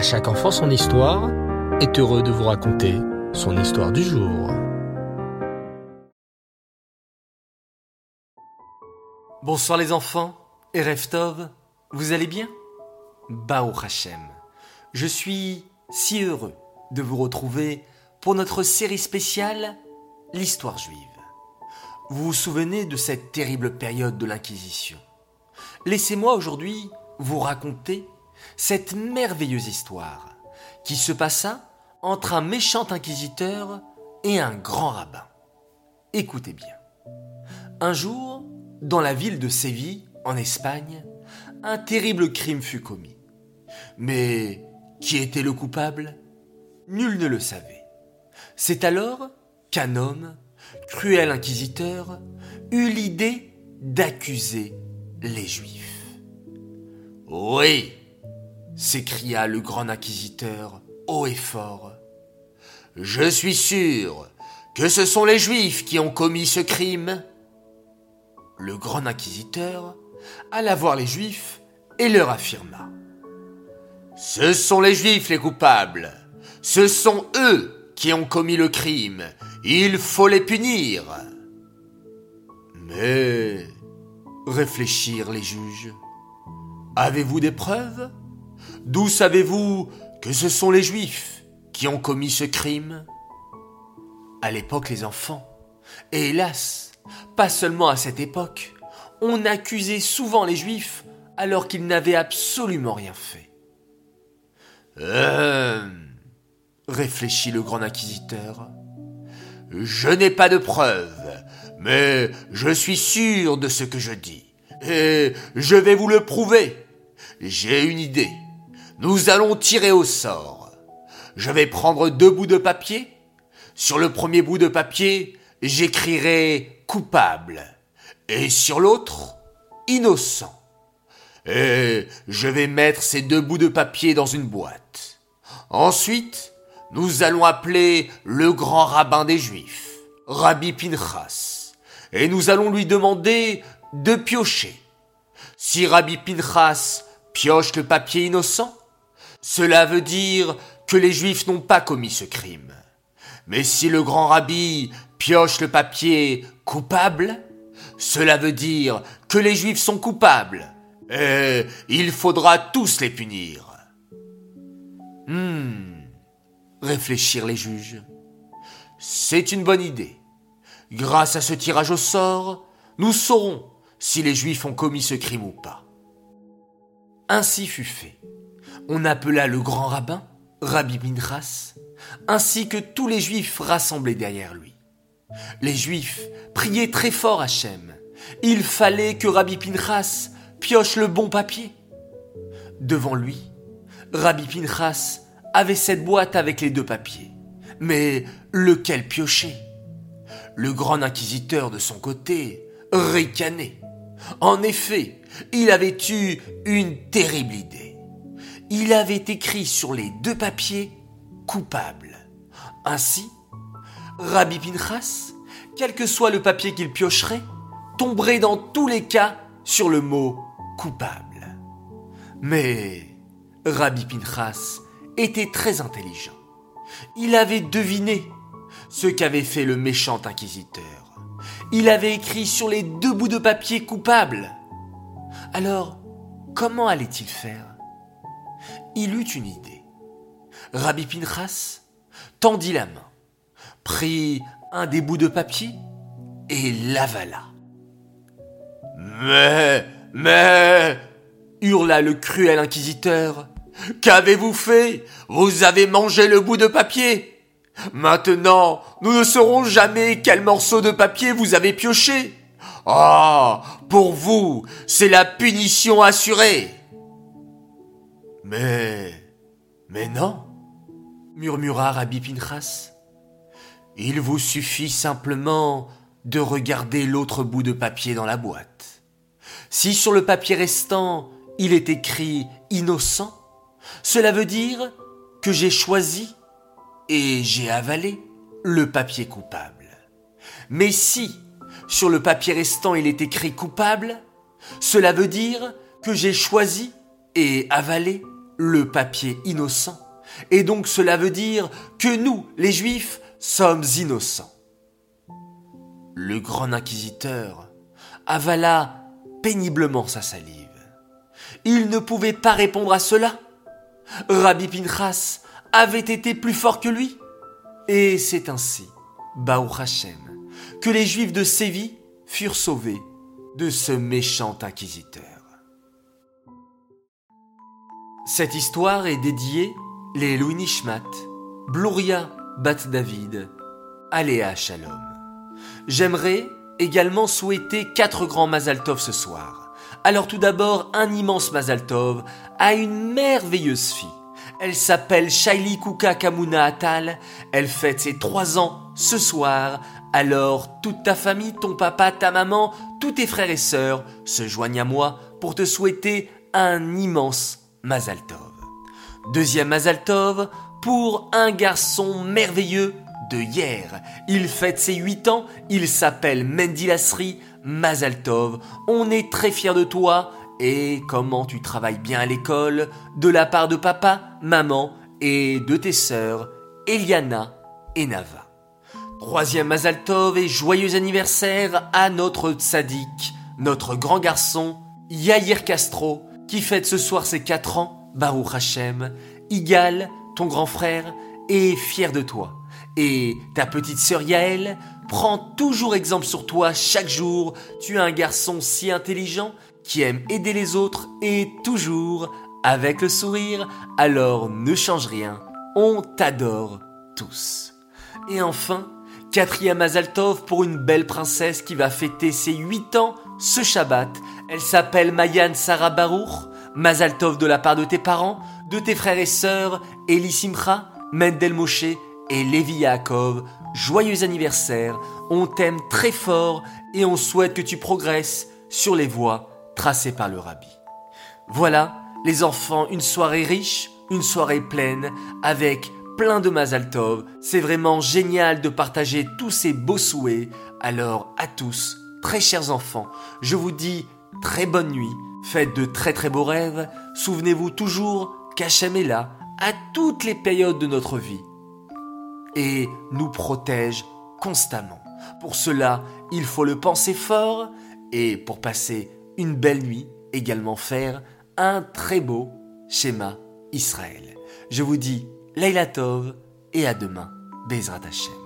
À chaque enfant son histoire est heureux de vous raconter son histoire du jour. Bonsoir les enfants et Reftov, vous allez bien? Bao Hachem, je suis si heureux de vous retrouver pour notre série spéciale L'histoire juive. Vous vous souvenez de cette terrible période de l'Inquisition? Laissez-moi aujourd'hui vous raconter cette merveilleuse histoire qui se passa entre un méchant inquisiteur et un grand rabbin. Écoutez bien. Un jour, dans la ville de Séville, en Espagne, un terrible crime fut commis. Mais qui était le coupable? Nul ne le savait. C'est alors qu'un homme, cruel inquisiteur, eut l'idée d'accuser les Juifs. Oui, s'écria le grand inquisiteur haut et fort. Je suis sûr que ce sont les Juifs qui ont commis ce crime. Le grand inquisiteur alla voir les Juifs et leur affirma. Ce sont les Juifs les coupables. Ce sont eux qui ont commis le crime. Il faut les punir. Mais, réfléchirent les juges, avez-vous des preuves? D'où savez-vous que ce sont les Juifs qui ont commis ce crime? À l'époque, les enfants, et hélas, pas seulement à cette époque, on accusait souvent les Juifs alors qu'ils n'avaient absolument rien fait. Euh, réfléchit le grand inquisiteur. Je n'ai pas de preuves, mais je suis sûr de ce que je dis, et je vais vous le prouver. J'ai une idée. Nous allons tirer au sort. Je vais prendre deux bouts de papier. Sur le premier bout de papier, j'écrirai coupable. Et sur l'autre, innocent. Et je vais mettre ces deux bouts de papier dans une boîte. Ensuite, nous allons appeler le grand rabbin des Juifs, Rabbi Pinchas, et nous allons lui demander de piocher. Si Rabbi Pinchas pioche le papier innocent, cela veut dire que les Juifs n'ont pas commis ce crime. Mais si le grand rabbi pioche le papier coupable, cela veut dire que les Juifs sont coupables. Et il faudra tous les punir. Hmm, réfléchirent les juges. C'est une bonne idée. Grâce à ce tirage au sort, nous saurons si les Juifs ont commis ce crime ou pas. Ainsi fut fait on appela le grand rabbin, Rabbi Minchas, ainsi que tous les juifs rassemblés derrière lui. Les juifs priaient très fort Hachem. Il fallait que Rabbi Pinchas pioche le bon papier. Devant lui, Rabbi Pinchas avait cette boîte avec les deux papiers. Mais lequel piocher? Le grand inquisiteur de son côté ricanait. En effet, il avait eu une terrible idée il avait écrit sur les deux papiers coupable. Ainsi, Rabbi Pinchas, quel que soit le papier qu'il piocherait, tomberait dans tous les cas sur le mot coupable. Mais Rabbi Pinchas était très intelligent. Il avait deviné ce qu'avait fait le méchant inquisiteur. Il avait écrit sur les deux bouts de papier coupable. Alors, comment allait-il faire? Il eut une idée. Rabbi Pinchas tendit la main, prit un des bouts de papier et l'avala. Mais, mais, hurla le cruel inquisiteur, qu'avez-vous fait? Vous avez mangé le bout de papier. Maintenant, nous ne saurons jamais quel morceau de papier vous avez pioché. Ah, pour vous, c'est la punition assurée. Mais. Mais non, murmura Rabbi Pinchas. Il vous suffit simplement de regarder l'autre bout de papier dans la boîte. Si sur le papier restant il est écrit innocent, cela veut dire que j'ai choisi et j'ai avalé le papier coupable. Mais si sur le papier restant il est écrit coupable, cela veut dire que j'ai choisi et avalé le papier innocent. Et donc cela veut dire que nous, les Juifs, sommes innocents. Le grand inquisiteur avala péniblement sa salive. Il ne pouvait pas répondre à cela. Rabbi Pinchas avait été plus fort que lui. Et c'est ainsi, Baruch Hashem, que les Juifs de Séville furent sauvés de ce méchant inquisiteur. Cette histoire est dédiée les Louis Nishmat, Bluria Bat David, Aléa Shalom. J'aimerais également souhaiter quatre grands Mazaltov ce soir. Alors tout d'abord, un immense Mazaltov à une merveilleuse fille. Elle s'appelle Shaili Kuka Kamuna Atal. Elle fête ses trois ans ce soir. Alors toute ta famille, ton papa, ta maman, tous tes frères et sœurs se joignent à moi pour te souhaiter un immense Mazaltov. Deuxième Mazaltov pour un garçon merveilleux de hier. Il fête ses 8 ans, il s'appelle Mendilasri Mazaltov. On est très fiers de toi et comment tu travailles bien à l'école de la part de papa, maman et de tes sœurs Eliana et Nava. Troisième Mazaltov et joyeux anniversaire à notre tzaddik, notre grand garçon Yair Castro qui fête ce soir ses 4 ans, Baruch Hashem, Igal, ton grand frère, est fier de toi. Et ta petite sœur Yaël prend toujours exemple sur toi chaque jour. Tu es un garçon si intelligent qui aime aider les autres et toujours avec le sourire. Alors ne change rien. On t'adore tous. Et enfin, quatrième Azaltov pour une belle princesse qui va fêter ses 8 ans ce Shabbat. Elle s'appelle Mayan Sarah Baruch. Mazaltov de la part de tes parents, de tes frères et sœurs, Eli Simcha, Mendel Moshe et Levi Yaakov, joyeux anniversaire, on t'aime très fort et on souhaite que tu progresses sur les voies tracées par le rabbi. Voilà, les enfants, une soirée riche, une soirée pleine, avec plein de Mazaltov. C'est vraiment génial de partager tous ces beaux souhaits. Alors à tous, très chers enfants, je vous dis très bonne nuit, faites de très très beaux rêves, souvenez-vous toujours qu'Hachem est là à toutes les périodes de notre vie et nous protège constamment. Pour cela, il faut le penser fort et pour passer une belle nuit, également faire un très beau schéma Israël. Je vous dis Leila Tov et à demain, Bezrat Hashem.